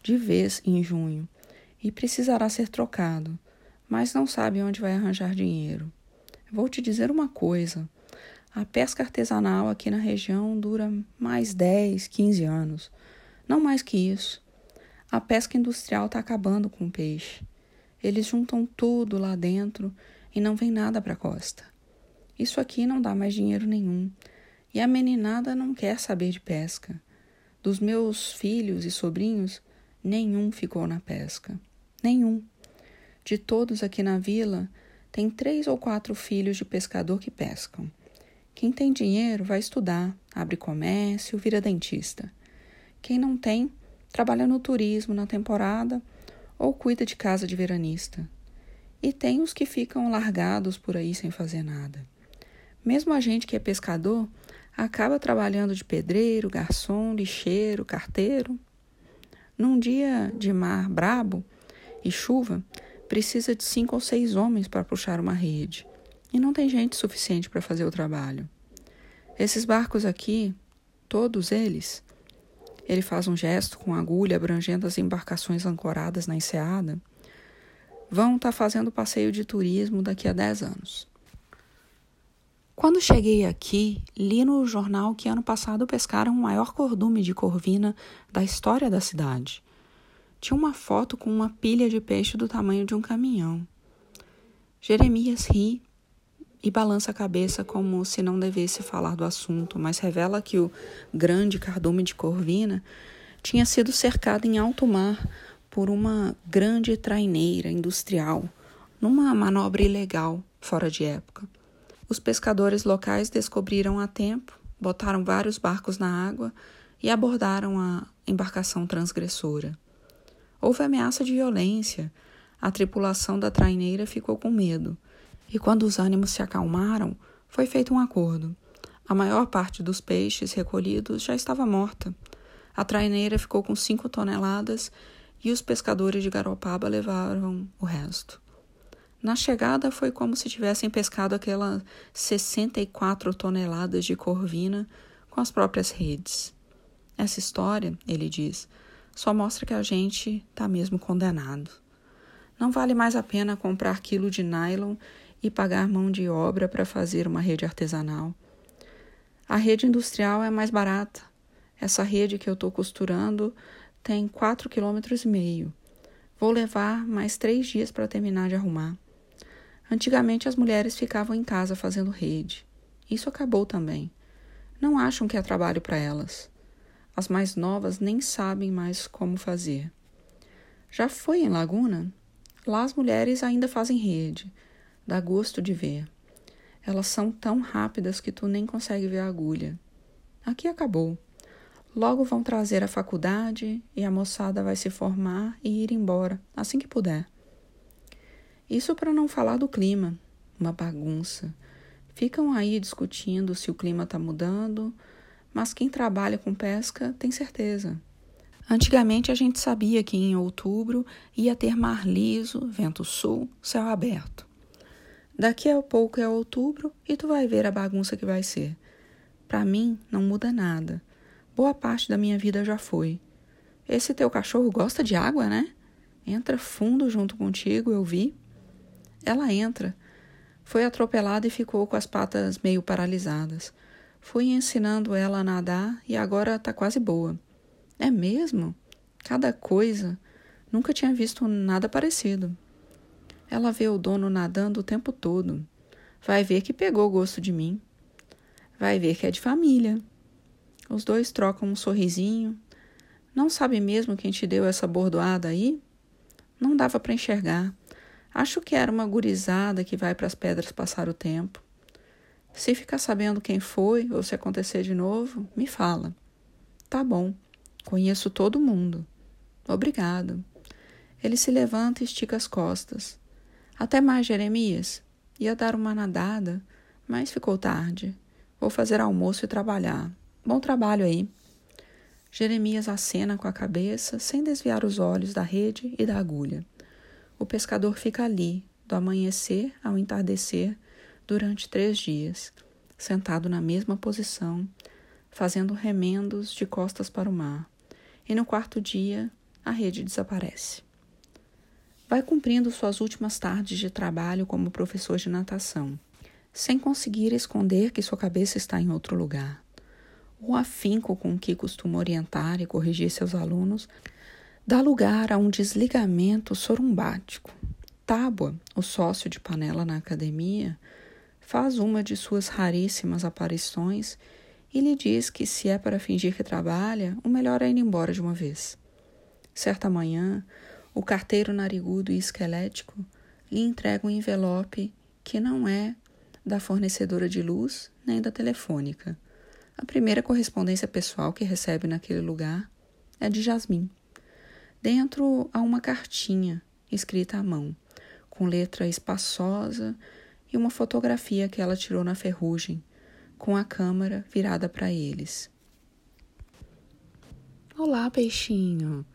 de vez em junho e precisará ser trocado, mas não sabe onde vai arranjar dinheiro. Vou te dizer uma coisa: a pesca artesanal aqui na região dura mais 10, 15 anos, não mais que isso. A pesca industrial está acabando com o peixe. Eles juntam tudo lá dentro e não vem nada para a costa. Isso aqui não dá mais dinheiro nenhum. E a meninada não quer saber de pesca. Dos meus filhos e sobrinhos, nenhum ficou na pesca. Nenhum. De todos aqui na vila, tem três ou quatro filhos de pescador que pescam. Quem tem dinheiro vai estudar, abre comércio, vira dentista. Quem não tem, trabalha no turismo na temporada ou cuida de casa de veranista. E tem os que ficam largados por aí sem fazer nada. Mesmo a gente que é pescador acaba trabalhando de pedreiro, garçom, lixeiro, carteiro. Num dia de mar brabo e chuva, precisa de cinco ou seis homens para puxar uma rede e não tem gente suficiente para fazer o trabalho. Esses barcos aqui, todos eles, ele faz um gesto com agulha abrangendo as embarcações ancoradas na enseada, vão estar tá fazendo passeio de turismo daqui a dez anos. Quando cheguei aqui, li no jornal que ano passado pescaram o maior cordume de corvina da história da cidade. Tinha uma foto com uma pilha de peixe do tamanho de um caminhão. Jeremias ri e balança a cabeça como se não devesse falar do assunto, mas revela que o grande cardume de corvina tinha sido cercado em alto mar por uma grande traineira industrial, numa manobra ilegal, fora de época. Os pescadores locais descobriram a tempo, botaram vários barcos na água e abordaram a embarcação transgressora. Houve ameaça de violência. A tripulação da traineira ficou com medo. E quando os ânimos se acalmaram, foi feito um acordo. A maior parte dos peixes recolhidos já estava morta. A traineira ficou com cinco toneladas e os pescadores de Garopaba levaram o resto. Na chegada foi como se tivessem pescado aquelas 64 toneladas de corvina com as próprias redes. Essa história, ele diz, só mostra que a gente está mesmo condenado. Não vale mais a pena comprar quilo de nylon e pagar mão de obra para fazer uma rede artesanal. A rede industrial é mais barata. Essa rede que eu estou costurando tem quatro quilômetros e meio. Vou levar mais três dias para terminar de arrumar. Antigamente as mulheres ficavam em casa fazendo rede. Isso acabou também. Não acham que é trabalho para elas. As mais novas nem sabem mais como fazer. Já foi em Laguna? Lá as mulheres ainda fazem rede. Dá gosto de ver. Elas são tão rápidas que tu nem consegue ver a agulha. Aqui acabou. Logo vão trazer a faculdade e a moçada vai se formar e ir embora, assim que puder. Isso para não falar do clima, uma bagunça. Ficam aí discutindo se o clima está mudando, mas quem trabalha com pesca tem certeza. Antigamente a gente sabia que em outubro ia ter mar liso, vento sul, céu aberto. Daqui a pouco é outubro e tu vai ver a bagunça que vai ser. Para mim não muda nada. Boa parte da minha vida já foi. Esse teu cachorro gosta de água, né? Entra fundo junto contigo, eu vi. Ela entra. Foi atropelada e ficou com as patas meio paralisadas. Fui ensinando ela a nadar e agora tá quase boa. É mesmo? Cada coisa. Nunca tinha visto nada parecido. Ela vê o dono nadando o tempo todo. Vai ver que pegou gosto de mim. Vai ver que é de família. Os dois trocam um sorrisinho. Não sabe mesmo quem te deu essa bordoada aí? Não dava para enxergar. Acho que era uma gurizada que vai para as pedras passar o tempo. Se ficar sabendo quem foi ou se acontecer de novo, me fala. Tá bom. Conheço todo mundo. Obrigado. Ele se levanta e estica as costas. Até mais, Jeremias. Ia dar uma nadada, mas ficou tarde. Vou fazer almoço e trabalhar. Bom trabalho aí. Jeremias acena com a cabeça, sem desviar os olhos da rede e da agulha. O pescador fica ali, do amanhecer ao entardecer, durante três dias, sentado na mesma posição, fazendo remendos de costas para o mar e no quarto dia a rede desaparece. Vai cumprindo suas últimas tardes de trabalho como professor de natação, sem conseguir esconder que sua cabeça está em outro lugar. O afinco com que costuma orientar e corrigir seus alunos dá lugar a um desligamento sorumbático. Tábua, o sócio de panela na academia, faz uma de suas raríssimas aparições e lhe diz que se é para fingir que trabalha, o melhor é ir embora de uma vez. Certa manhã, o carteiro narigudo e esquelético lhe entrega um envelope que não é da fornecedora de luz nem da telefônica. A primeira correspondência pessoal que recebe naquele lugar é de Jasmim. Dentro há uma cartinha escrita à mão, com letra espaçosa e uma fotografia que ela tirou na ferrugem com a câmera virada para eles. Olá, peixinho.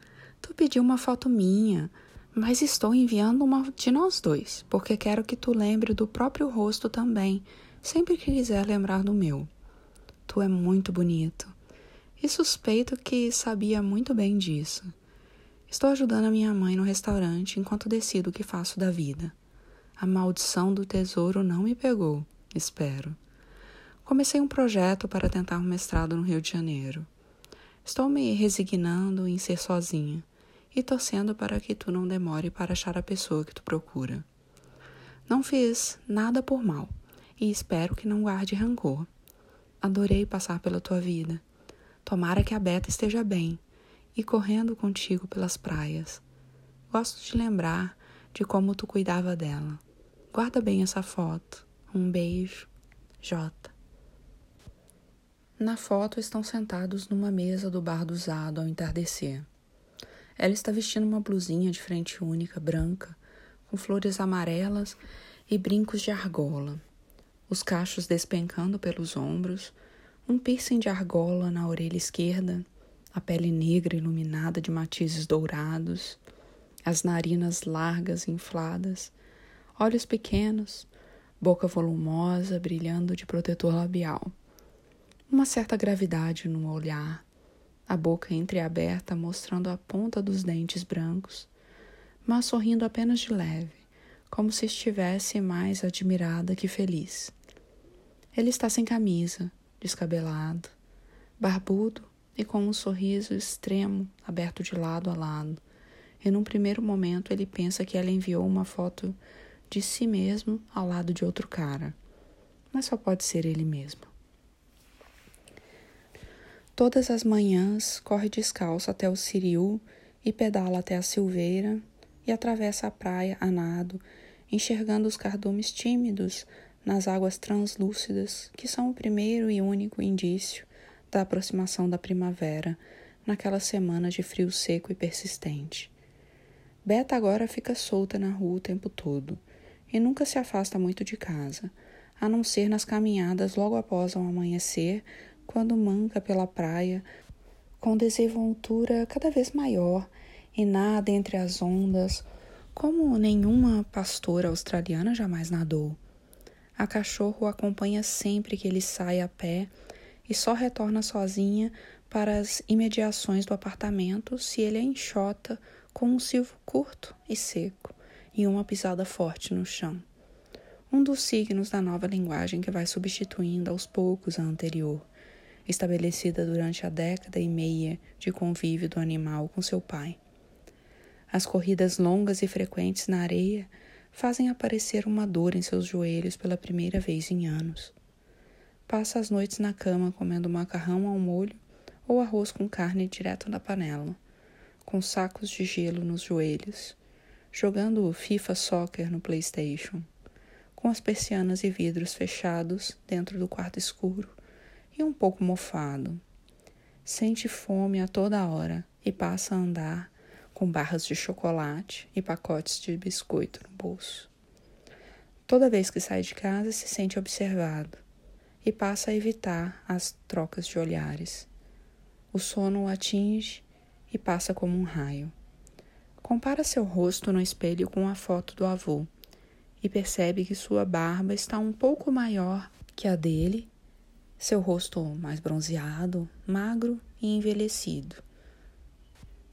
Tu pediu uma foto minha, mas estou enviando uma de nós dois, porque quero que tu lembre do próprio rosto também, sempre que quiser lembrar do meu. Tu é muito bonito. E suspeito que sabia muito bem disso. Estou ajudando a minha mãe no restaurante enquanto decido o que faço da vida. A maldição do tesouro não me pegou, espero. Comecei um projeto para tentar um mestrado no Rio de Janeiro. Estou me resignando em ser sozinha e torcendo para que tu não demore para achar a pessoa que tu procura. Não fiz nada por mal e espero que não guarde rancor. Adorei passar pela tua vida. Tomara que a Beta esteja bem e correndo contigo pelas praias. Gosto de lembrar de como tu cuidava dela. Guarda bem essa foto. Um beijo. J. Na foto estão sentados numa mesa do bar do Zado ao entardecer. Ela está vestindo uma blusinha de frente única, branca, com flores amarelas e brincos de argola. Os cachos despencando pelos ombros, um piercing de argola na orelha esquerda, a pele negra iluminada de matizes dourados, as narinas largas e infladas, olhos pequenos, boca volumosa brilhando de protetor labial uma certa gravidade no olhar, a boca entreaberta mostrando a ponta dos dentes brancos, mas sorrindo apenas de leve, como se estivesse mais admirada que feliz. Ele está sem camisa, descabelado, barbudo e com um sorriso extremo aberto de lado a lado. E num primeiro momento ele pensa que ela enviou uma foto de si mesmo ao lado de outro cara, mas só pode ser ele mesmo. Todas as manhãs corre descalço até o Siriu e pedala até a Silveira e atravessa a praia a nado, enxergando os cardumes tímidos nas águas translúcidas, que são o primeiro e único indício da aproximação da primavera, naquela semana de frio seco e persistente. Beta agora fica solta na rua o tempo todo e nunca se afasta muito de casa, a não ser nas caminhadas logo após o amanhecer, quando manca pela praia, com desenvoltura cada vez maior e nada entre as ondas, como nenhuma pastora australiana jamais nadou. A cachorro acompanha sempre que ele sai a pé e só retorna sozinha para as imediações do apartamento se ele a enxota com um silvo curto e seco e uma pisada forte no chão. Um dos signos da nova linguagem que vai substituindo aos poucos a anterior, estabelecida durante a década e meia de convívio do animal com seu pai. As corridas longas e frequentes na areia fazem aparecer uma dor em seus joelhos pela primeira vez em anos. Passa as noites na cama comendo macarrão ao molho ou arroz com carne direto da panela, com sacos de gelo nos joelhos, jogando FIFA Soccer no PlayStation, com as persianas e vidros fechados dentro do quarto escuro e um pouco mofado. Sente fome a toda hora e passa a andar com barras de chocolate e pacotes de biscoito no bolso. Toda vez que sai de casa, se sente observado e passa a evitar as trocas de olhares. O sono o atinge e passa como um raio. Compara seu rosto no espelho com a foto do avô e percebe que sua barba está um pouco maior que a dele, seu rosto mais bronzeado, magro e envelhecido.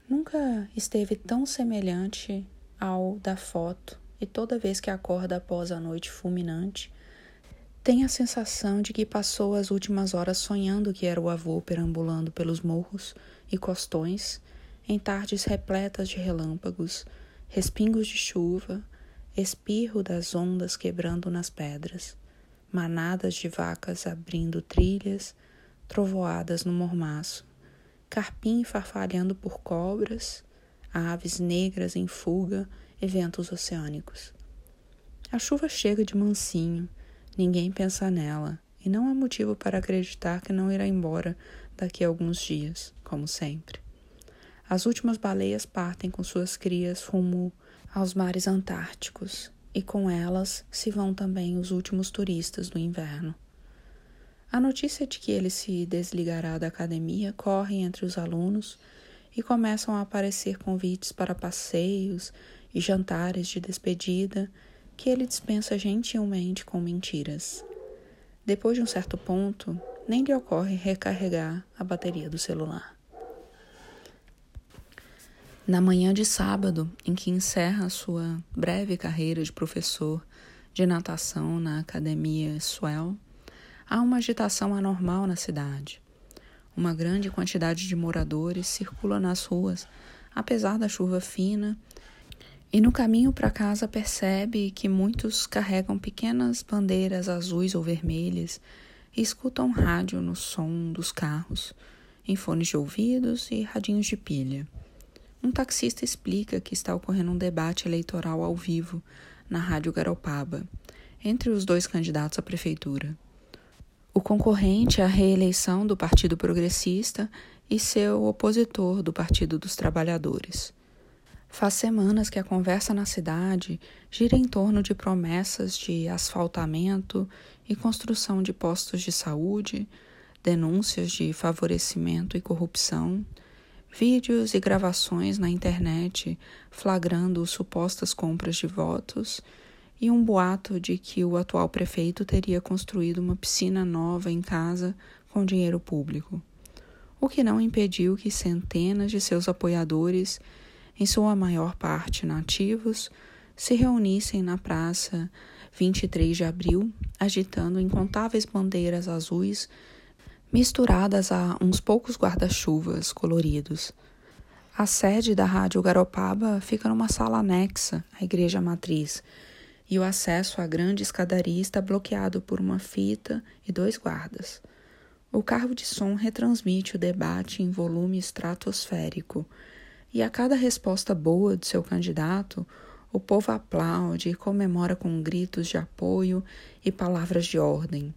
Nunca esteve tão semelhante ao da foto, e toda vez que acorda após a noite fulminante, tem a sensação de que passou as últimas horas sonhando que era o avô perambulando pelos morros e costões em tardes repletas de relâmpagos, respingos de chuva, espirro das ondas quebrando nas pedras, manadas de vacas abrindo trilhas, trovoadas no mormaço, carpim farfalhando por cobras, aves negras em fuga, eventos oceânicos. A chuva chega de mansinho, ninguém pensa nela, e não há motivo para acreditar que não irá embora daqui a alguns dias, como sempre. As últimas baleias partem com suas crias rumo aos mares antárticos, e com elas se vão também os últimos turistas do inverno. A notícia de que ele se desligará da academia corre entre os alunos e começam a aparecer convites para passeios e jantares de despedida que ele dispensa gentilmente com mentiras. Depois de um certo ponto, nem lhe ocorre recarregar a bateria do celular. Na manhã de sábado, em que encerra sua breve carreira de professor de natação na Academia Swell, há uma agitação anormal na cidade. Uma grande quantidade de moradores circula nas ruas, apesar da chuva fina, e no caminho para casa percebe que muitos carregam pequenas bandeiras azuis ou vermelhas e escutam rádio no som dos carros, em fones de ouvidos e radinhos de pilha. Um taxista explica que está ocorrendo um debate eleitoral ao vivo na Rádio Garopaba entre os dois candidatos à prefeitura o concorrente à reeleição do Partido Progressista e seu opositor do Partido dos Trabalhadores. Faz semanas que a conversa na cidade gira em torno de promessas de asfaltamento e construção de postos de saúde, denúncias de favorecimento e corrupção, vídeos e gravações na internet flagrando supostas compras de votos e um boato de que o atual prefeito teria construído uma piscina nova em casa com dinheiro público, o que não impediu que centenas de seus apoiadores, em sua maior parte nativos, se reunissem na praça 23 de abril, agitando incontáveis bandeiras azuis misturadas a uns poucos guarda-chuvas coloridos. A sede da Rádio Garopaba fica numa sala anexa à igreja matriz, e o acesso à grande escadaria está bloqueado por uma fita e dois guardas. O carro de som retransmite o debate em volume estratosférico, e a cada resposta boa de seu candidato, o povo aplaude e comemora com gritos de apoio e palavras de ordem.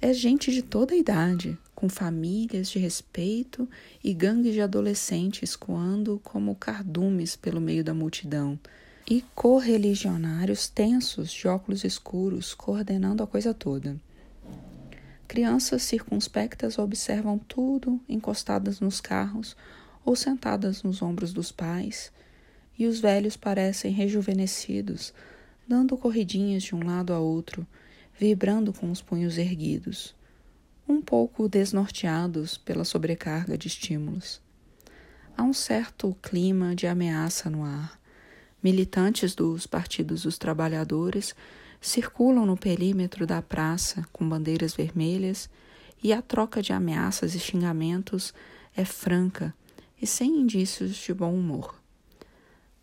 É gente de toda a idade, com famílias de respeito e gangues de adolescentes coando como cardumes pelo meio da multidão e correligionários tensos de óculos escuros coordenando a coisa toda. Crianças circunspectas observam tudo encostadas nos carros ou sentadas nos ombros dos pais, e os velhos parecem rejuvenescidos, dando corridinhas de um lado a outro, vibrando com os punhos erguidos, um pouco desnorteados pela sobrecarga de estímulos. Há um certo clima de ameaça no ar. Militantes dos partidos dos trabalhadores circulam no perímetro da praça com bandeiras vermelhas e a troca de ameaças e xingamentos é franca e sem indícios de bom humor.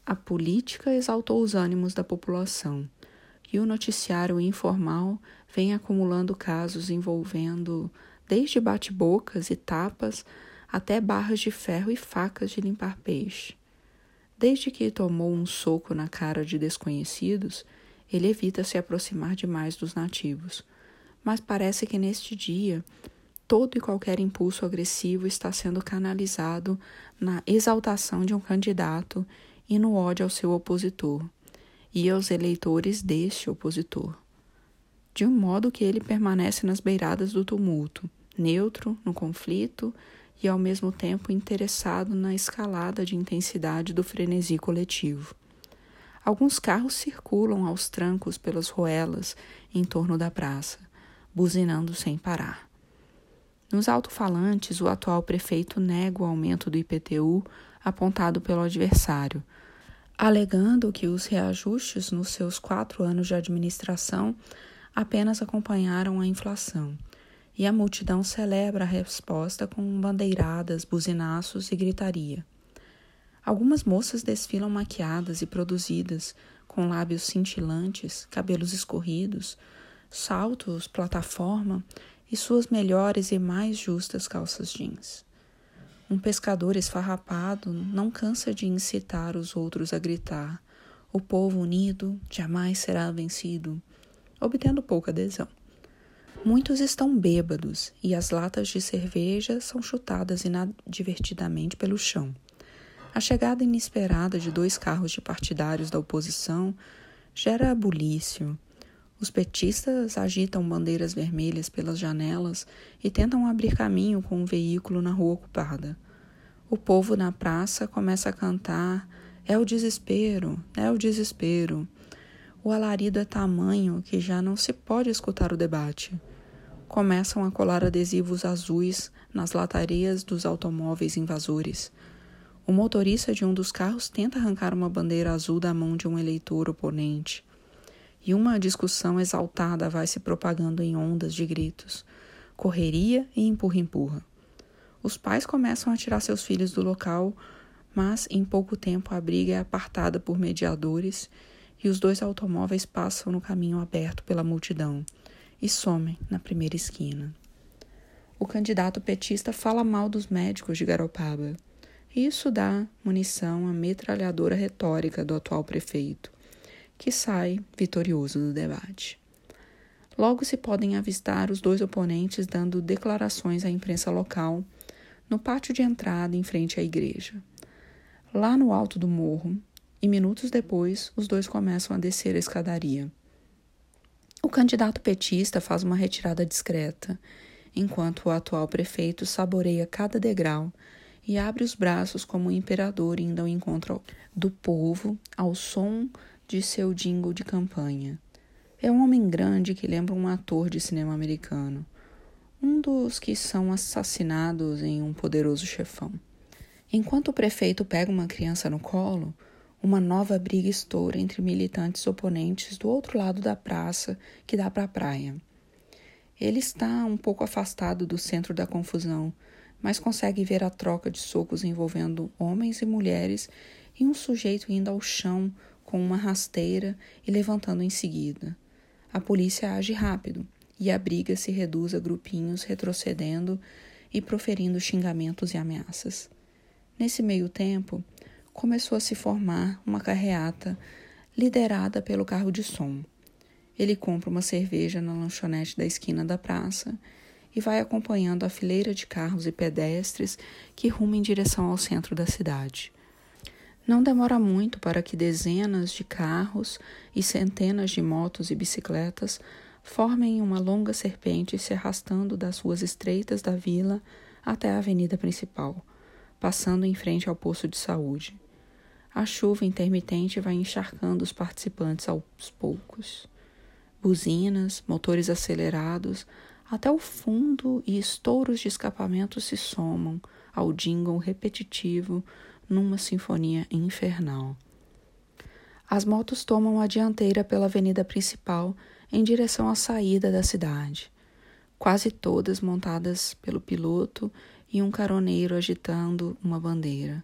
A política exaltou os ânimos da população e o noticiário informal vem acumulando casos envolvendo desde bate-bocas e tapas até barras de ferro e facas de limpar peixe. Desde que tomou um soco na cara de desconhecidos, ele evita se aproximar demais dos nativos. Mas parece que neste dia todo e qualquer impulso agressivo está sendo canalizado na exaltação de um candidato e no ódio ao seu opositor e aos eleitores deste opositor. De um modo que ele permanece nas beiradas do tumulto, neutro no conflito e ao mesmo tempo interessado na escalada de intensidade do frenesi coletivo. Alguns carros circulam aos trancos pelas ruelas em torno da praça, buzinando sem parar. Nos alto-falantes, o atual prefeito nega o aumento do IPTU apontado pelo adversário, alegando que os reajustes nos seus quatro anos de administração apenas acompanharam a inflação. E a multidão celebra a resposta com bandeiradas, buzinaços e gritaria. Algumas moças desfilam maquiadas e produzidas, com lábios cintilantes, cabelos escorridos, saltos, plataforma e suas melhores e mais justas calças jeans. Um pescador esfarrapado não cansa de incitar os outros a gritar: o povo unido jamais será vencido, obtendo pouca adesão. Muitos estão bêbados e as latas de cerveja são chutadas inadvertidamente pelo chão. A chegada inesperada de dois carros de partidários da oposição gera bulício. Os petistas agitam bandeiras vermelhas pelas janelas e tentam abrir caminho com um veículo na rua ocupada. O povo na praça começa a cantar: É o desespero, é o desespero. O alarido é tamanho que já não se pode escutar o debate. Começam a colar adesivos azuis nas latarias dos automóveis invasores. O motorista de um dos carros tenta arrancar uma bandeira azul da mão de um eleitor oponente. E uma discussão exaltada vai se propagando em ondas de gritos, correria e empurra-empurra. Os pais começam a tirar seus filhos do local, mas em pouco tempo a briga é apartada por mediadores e os dois automóveis passam no caminho aberto pela multidão e somem na primeira esquina. O candidato petista fala mal dos médicos de Garopaba isso dá munição à metralhadora retórica do atual prefeito, que sai vitorioso do debate. Logo se podem avistar os dois oponentes dando declarações à imprensa local no pátio de entrada em frente à igreja. Lá no alto do morro, e minutos depois, os dois começam a descer a escadaria. O candidato petista faz uma retirada discreta, enquanto o atual prefeito saboreia cada degrau e abre os braços como um imperador indo ao encontro do povo ao som de seu jingle de campanha. É um homem grande que lembra um ator de cinema americano, um dos que são assassinados em um poderoso chefão. Enquanto o prefeito pega uma criança no colo, uma nova briga estoura entre militantes oponentes do outro lado da praça que dá para a praia. Ele está um pouco afastado do centro da confusão, mas consegue ver a troca de socos envolvendo homens e mulheres e um sujeito indo ao chão com uma rasteira e levantando em seguida. A polícia age rápido e a briga se reduz a grupinhos retrocedendo e proferindo xingamentos e ameaças. Nesse meio tempo, começou a se formar uma carreata liderada pelo carro de som. Ele compra uma cerveja na lanchonete da esquina da praça e vai acompanhando a fileira de carros e pedestres que rumam em direção ao centro da cidade. Não demora muito para que dezenas de carros e centenas de motos e bicicletas formem uma longa serpente se arrastando das ruas estreitas da vila até a avenida principal, passando em frente ao posto de saúde. A chuva intermitente vai encharcando os participantes aos poucos. Buzinas, motores acelerados, até o fundo e estouros de escapamento se somam ao jingle repetitivo numa sinfonia infernal. As motos tomam a dianteira pela avenida principal em direção à saída da cidade, quase todas montadas pelo piloto e um caroneiro agitando uma bandeira.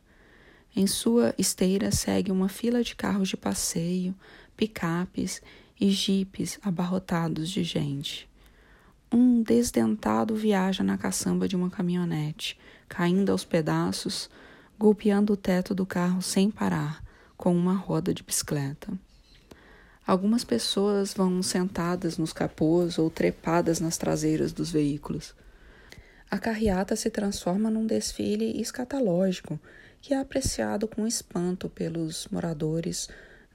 Em sua esteira segue uma fila de carros de passeio, picapes e jipes abarrotados de gente. Um desdentado viaja na caçamba de uma caminhonete, caindo aos pedaços, golpeando o teto do carro sem parar, com uma roda de bicicleta. Algumas pessoas vão sentadas nos capôs ou trepadas nas traseiras dos veículos. A carreata se transforma num desfile escatológico que é apreciado com espanto pelos moradores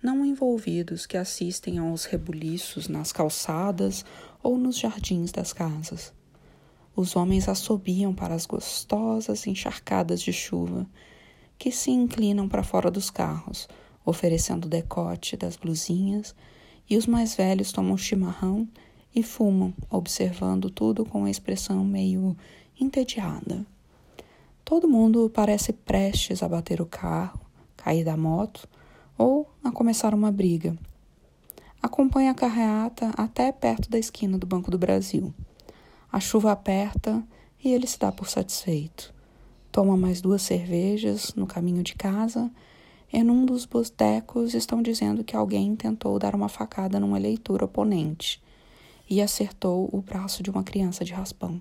não envolvidos que assistem aos rebuliços nas calçadas ou nos jardins das casas. Os homens assobiam para as gostosas encharcadas de chuva que se inclinam para fora dos carros, oferecendo o decote das blusinhas, e os mais velhos tomam chimarrão e fumam, observando tudo com uma expressão meio entediada. Todo mundo parece prestes a bater o carro, cair da moto ou a começar uma briga. Acompanha a carreata até perto da esquina do Banco do Brasil. A chuva aperta e ele se dá por satisfeito. Toma mais duas cervejas no caminho de casa e num dos botecos estão dizendo que alguém tentou dar uma facada num eleitor oponente e acertou o braço de uma criança de raspão.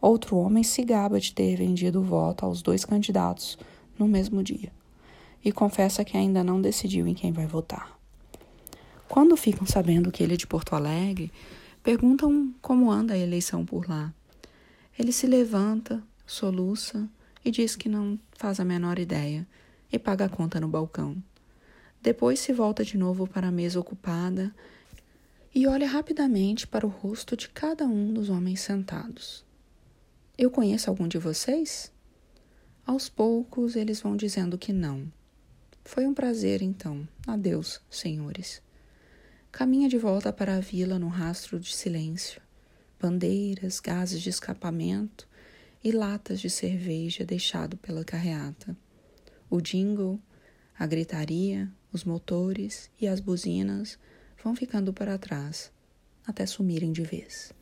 Outro homem se gaba de ter vendido o voto aos dois candidatos no mesmo dia e confessa que ainda não decidiu em quem vai votar. Quando ficam sabendo que ele é de Porto Alegre, perguntam como anda a eleição por lá. Ele se levanta, soluça e diz que não faz a menor ideia e paga a conta no balcão. Depois se volta de novo para a mesa ocupada e olha rapidamente para o rosto de cada um dos homens sentados. Eu conheço algum de vocês? Aos poucos eles vão dizendo que não. Foi um prazer, então. Adeus, senhores. Caminha de volta para a vila no rastro de silêncio. Bandeiras, gases de escapamento e latas de cerveja deixado pela carreata. O jingle, a gritaria, os motores e as buzinas vão ficando para trás, até sumirem de vez.